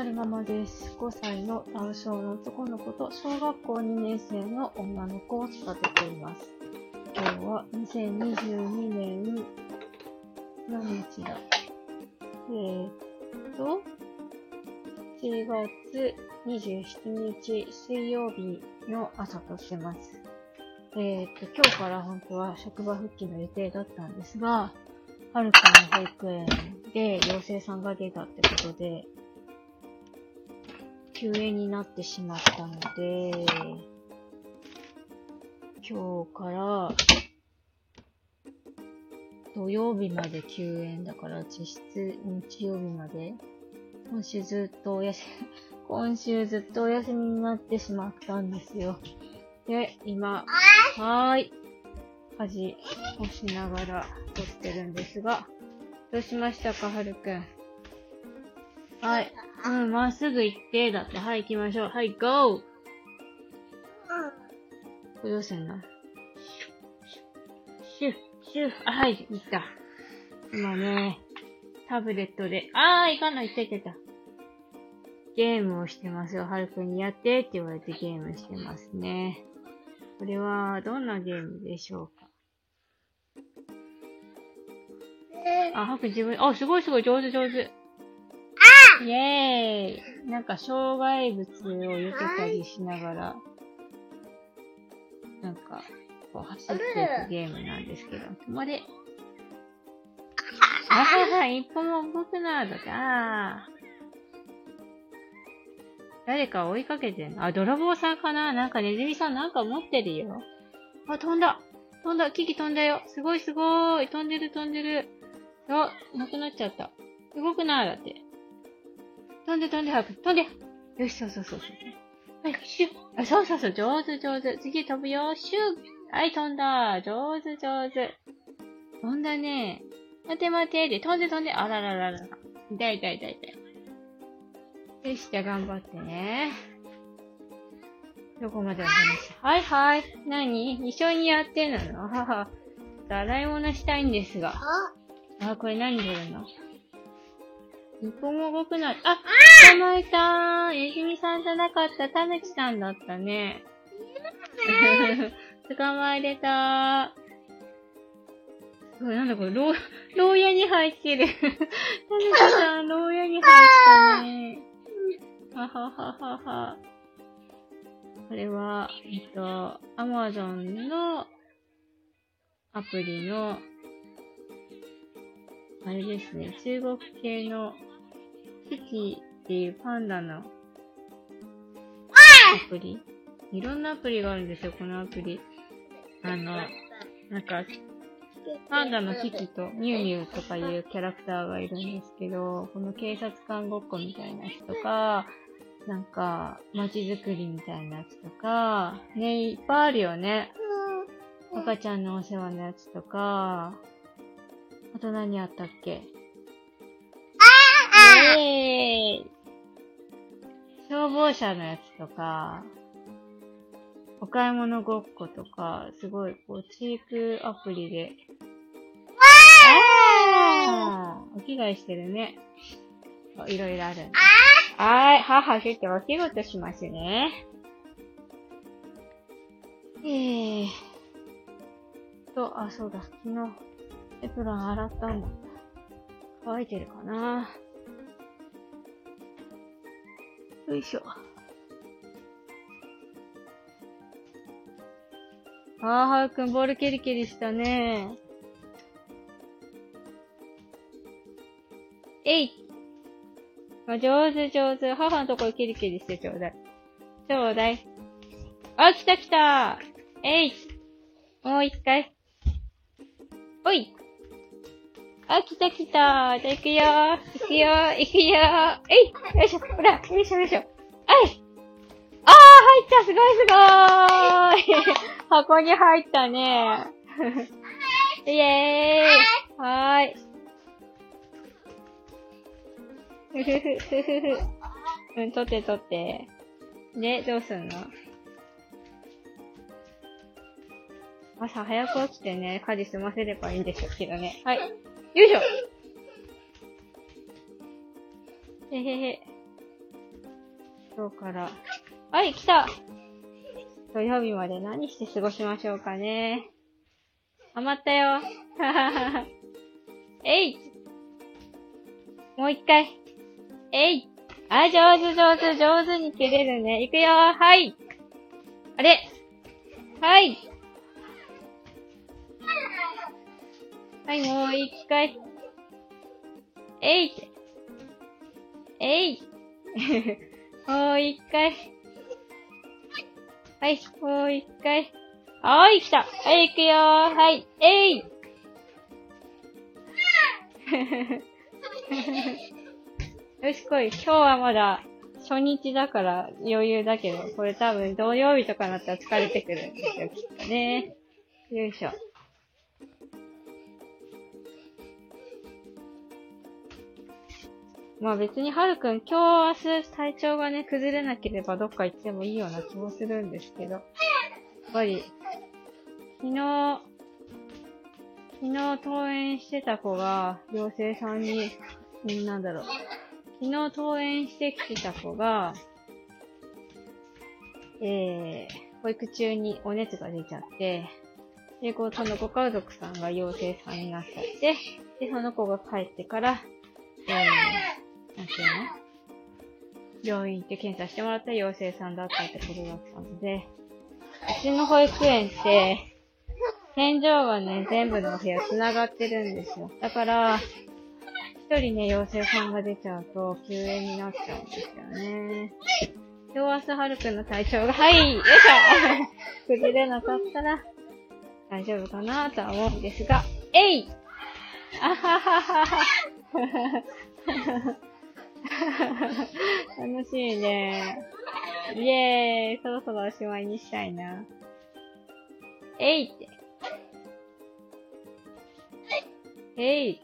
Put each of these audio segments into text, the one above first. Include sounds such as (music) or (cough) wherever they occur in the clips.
春ママです。5歳のダウ症の男の子と小学校2年生の女の子を育てています。今日は2022年、何日だ？えー、っと、1月27日水曜日の朝としてます。えー、っと、今日から本当は職場復帰の予定だったんですが、はるかの保育園で陽性さんが出たってことで、休園になってしまったので、今日から土曜日まで休園だから実質日曜日まで今週ずっとお休み、今週ずっとお休みになってしまったんですよ。で、今、はーい。家事をしながら撮ってるんですが、どうしましたか、はるくん。はい。うん、まっすぐ行って、だって。はい、行きましょう。はい、ゴーこれどうすんの？シュッ、シュッ、あ、はい、行った。今ね、タブレットで、あー、行かない、行った行った行った。ゲームをしてますよ。はるくんにやってって言われてゲームしてますね。これは、どんなゲームでしょうか？あ、はく自分、あ、すごいすごい、上手上手。イェーイなんか、障害物を避けたりしながら、なんか、こう、走っていくゲームなんですけど、止まれ。あはは、一歩も動くな、だって、あー。誰か追いかけてんの？あ、泥棒さんかな？なんかネズミさんなんか持ってるよ。あ、飛んだ飛んだキキ飛んだよすごいすごい飛んでる飛んでるあ、なくなっちゃった。動くなだって。飛んで飛んで早く。飛んでよし、そうそうそうそう。はい、シュッ。あ、そうそうそう、上手上手。次飛ぶよ。シュッ。はい、飛んだ。上手上手。飛んだね。待て待て。で、飛んで飛んで。あららららら。痛い痛い痛い痛い。よし、じゃあ頑張ってね。どこまでの話？はいはい。何？一緒にやってんの？母。洗い物したいんですが。あ、これ何出るの？一歩も動くな。あ捕まえたーえじみさんじゃなかった。たぬきさんだったね。捕まえれたー。なんだこれ、牢、牢屋に入ってる。たぬきさん、牢屋に入ったね。ははははは。これは、えっと、アマゾンのアプリの、あれですね、中国系のキキっていうパンダのアプリ。いろんなアプリがあるんですよ、このアプリ。あの、なんか、パンダのキキとミュウミュウとかいうキャラクターがいるんですけど、この警察官ごっこみたいなやつとか、なんか、街づくりみたいなやつとか、ね、いっぱいあるよね。赤ちゃんのお世話のやつとか、あと何あったっけ？消防車のやつとか、お買い物ごっことか、すごい、こう、チークアプリで。あーお着替えしてるね。いろいろあるんだ。はーい、母ちょっとお仕事しますね。えー。と、あ、そうだ、昨日、エプロン洗ったんだ。乾いてるかなよいしょ。あー、はるくん、ボールケリケリしたね。えいあ、上手上手。母のところキリキリしてちょうだい。ちょうだい。あ、来た来たえいもう一回。おいあ、来た来た。じゃあ行くよ。行くよ。行くよ。えいよいしょ。ほらよいしょよいしょ。はい。あー入った。すごいすごーい。箱に入ったね。イェーイ。はーい。ふふふ、ふふふ。うん、取って取って。で、どうすんの？朝早く起きてね、家事済ませればいいんでしょうけどね。はい。よいしょへへへ。今日から。はい、来た土曜日まで何して過ごしましょうかね。余ったよ。(laughs) えいもう一回。えいあ、上手上手上手に切れるね。いくよはいあれはいはい、もう一回。えい。えい (laughs) もう一回。はい、もう一回。はーい、来た。はい、行くよ。はい、えい (laughs) よし、来い。今日はまだ初日だから余裕だけど、これ多分土曜日とかになったら疲れてくるんですよ、きっとね。よいしょ。まあ別にはるくん今日明日体調がね、崩れなければどっか行ってもいいような気もするんですけど。やっぱり、昨日、昨日登園してた子が、妖精さんに、なんだろう。昨日登園してきてた子が、えー、保育中にお熱が出ちゃって、で、こう、そのご家族さんが妖精さんになっちゃって、で、その子が帰ってから、えー、なんていうの？病院行って検査してもらった陽性さんだったってことだったので、うちの保育園って、天井がね、全部のお部屋繋がってるんですよ。だから、一人ね、陽性さんが出ちゃうと、休園になっちゃうんですよね。今日明日はるくんの体調が、はい、よいしょ (laughs) 崩れなかったら、大丈夫かなとは思うんですが、えいあはははは。(laughs) 楽しいね。イエーイそろそろおしまいにしたいな。えいって。えい。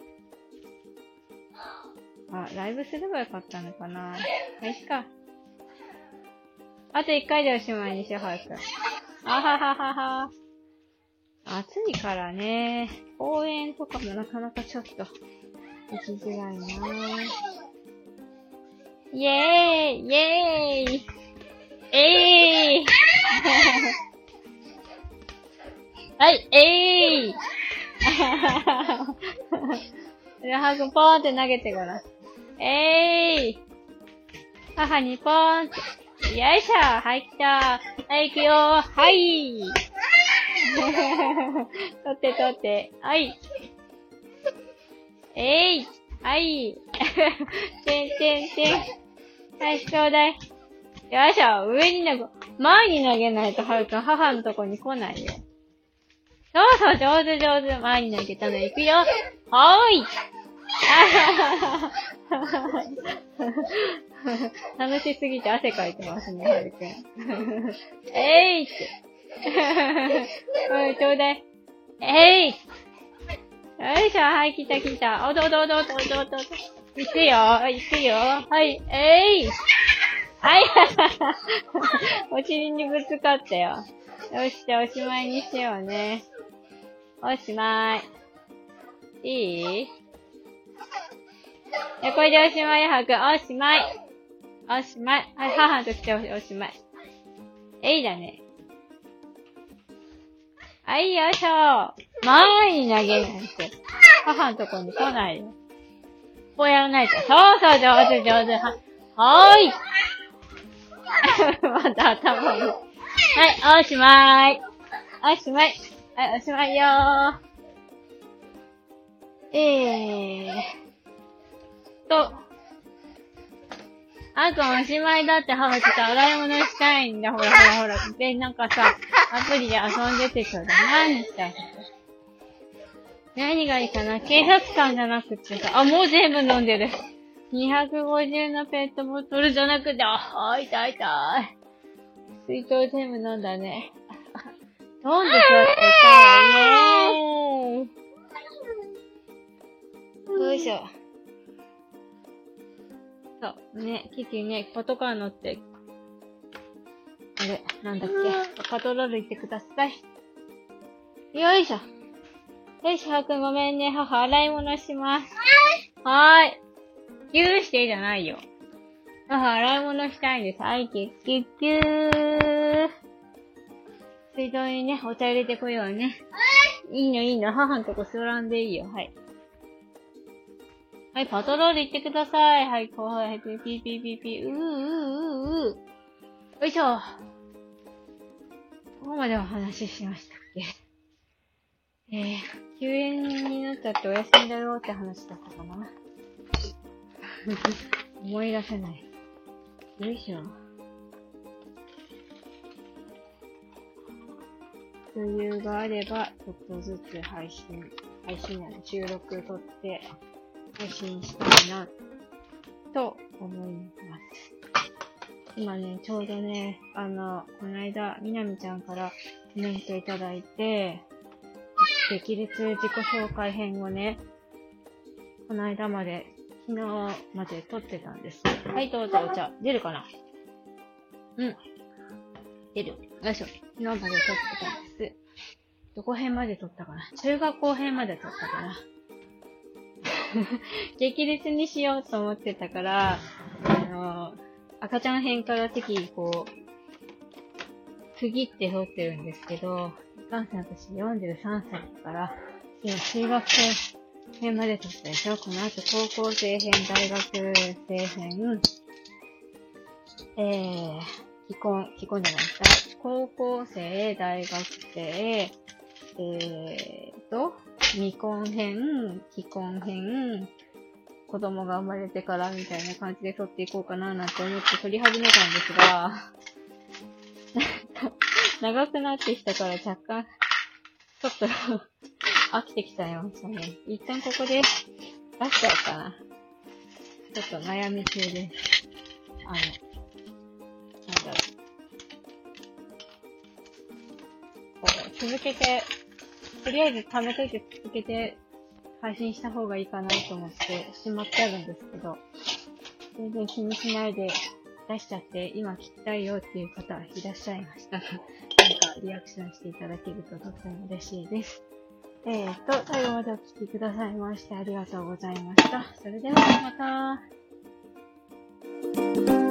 あ、ライブすればよかったのかな。はい、っか。あと一回でおしまいにしよう、早く。あはははは。暑いからね。公園とかもなかなかちょっと、行きづらいなイェーイイェーイえーいはい、えーいじゃあ、(laughs) ハグポーンって投げてごらん。えーい母にポーンって。よいしょはい、来たはい、行くよはい (laughs) 取って取って。はい。えいはい。てんてんてん。はい、ちょうだい。よいしょ上に投げ、前に投げないとはるくん母のとこに来ないよ。そうそう、上手上手。前に投げたの行くよ。はーい。(laughs) 楽しすぎて汗かいてますね、はるくん。えいって。おい、ちょうだい。えいよいしょ、はい、来た来た。おどおどおどおどおどおど。行くよ、行くよ。はい、えいはい、(laughs) お尻にぶつかったよ。よし、じゃあおしまいにしようね。おしまい。いい？え、これでおしまい、はく。おしまい。おしまい。はい、母と来ておしまい。えいだね。はい、よいしょ。前に投げないと。母のとこに来ないよ。こうやらないと。そうそう、上手上手。は、はーい。(laughs) また頭に。はい、おしまい。おしまい。はい、おしまいよー。えー。と。あとおしまいだってハムちょっと洗い物したいんだ。ほらほらほら。で、なんかさ、アプリで遊んでてちょうだい。何したい何がいいかな？警察官じゃなくてさ、あ、もう全部飲んでる。250のペットボトルじゃなくて、あ、あ痛い痛い。水筒全部飲んだね。飲んでしょってさ、イェーイ。よいしょ。そう、ね、キキね、パトカー乗って、あれ、なんだっけ、パトロール行ってください。よいしょ。よし、はくんごめんね、母、洗い物します。はーい。ぎゅーしてじゃないよ。あ、洗い物したいんです。はい、キュッキュッキュー。水道にね、お茶入れてこようね。いいのいいの。母のとこ座らんでいいよ。はい。はい、パトロール行ってください。はい、こう、はい、ピーピーピーピーピー。うーうーうーうー。よいしょ。ここまでお話ししましたっけ？えー、休園になっちゃってお休みだろうって話だったかな (laughs) 思い出せない。よいしょ。余裕があれば、ちょっとずつ配信、配信や収録撮って配信したいな、と思います。今ね、ちょうどね、あの、この間、みなみちゃんからコメントいただいて、激烈自己紹介編をね、この間まで、昨日まで撮ってたんです。はい、どうぞお茶。出るかな？うん。出る。よいしょ。昨日まで撮ってたんです。どこ編まで撮ったかな？中学校編まで撮ったかな？(laughs) 激烈にしようと思ってたから、あの赤ちゃん編から適宜こう、区切って撮ってるんですけど、かんせん私43歳だから、今中学生編まで撮ったでしょ？この後高校生編、大学生編、えー、既婚、既婚じゃないですか。高校生、大学生、えーと、未婚編、既婚編、子供が生まれてからみたいな感じで撮っていこうかななんて思って撮り始めたんですが、長くなってきたから若干、ちょっと飽きてきちゃいましたね。一旦ここで出しちゃおうかな。ちょっと悩み中です。あの、なんだろう。こう、続けて、とりあえず貯めといて続けて配信した方がいいかなと思ってしまってあるんですけど、全然気にしないで出しちゃって、今聞きたいよっていう方いらっしゃいましたら、(laughs) なんかリアクションしていただけるととっても嬉しいです。えーと、最後までお聴きくださいましてありがとうございました。それではまた。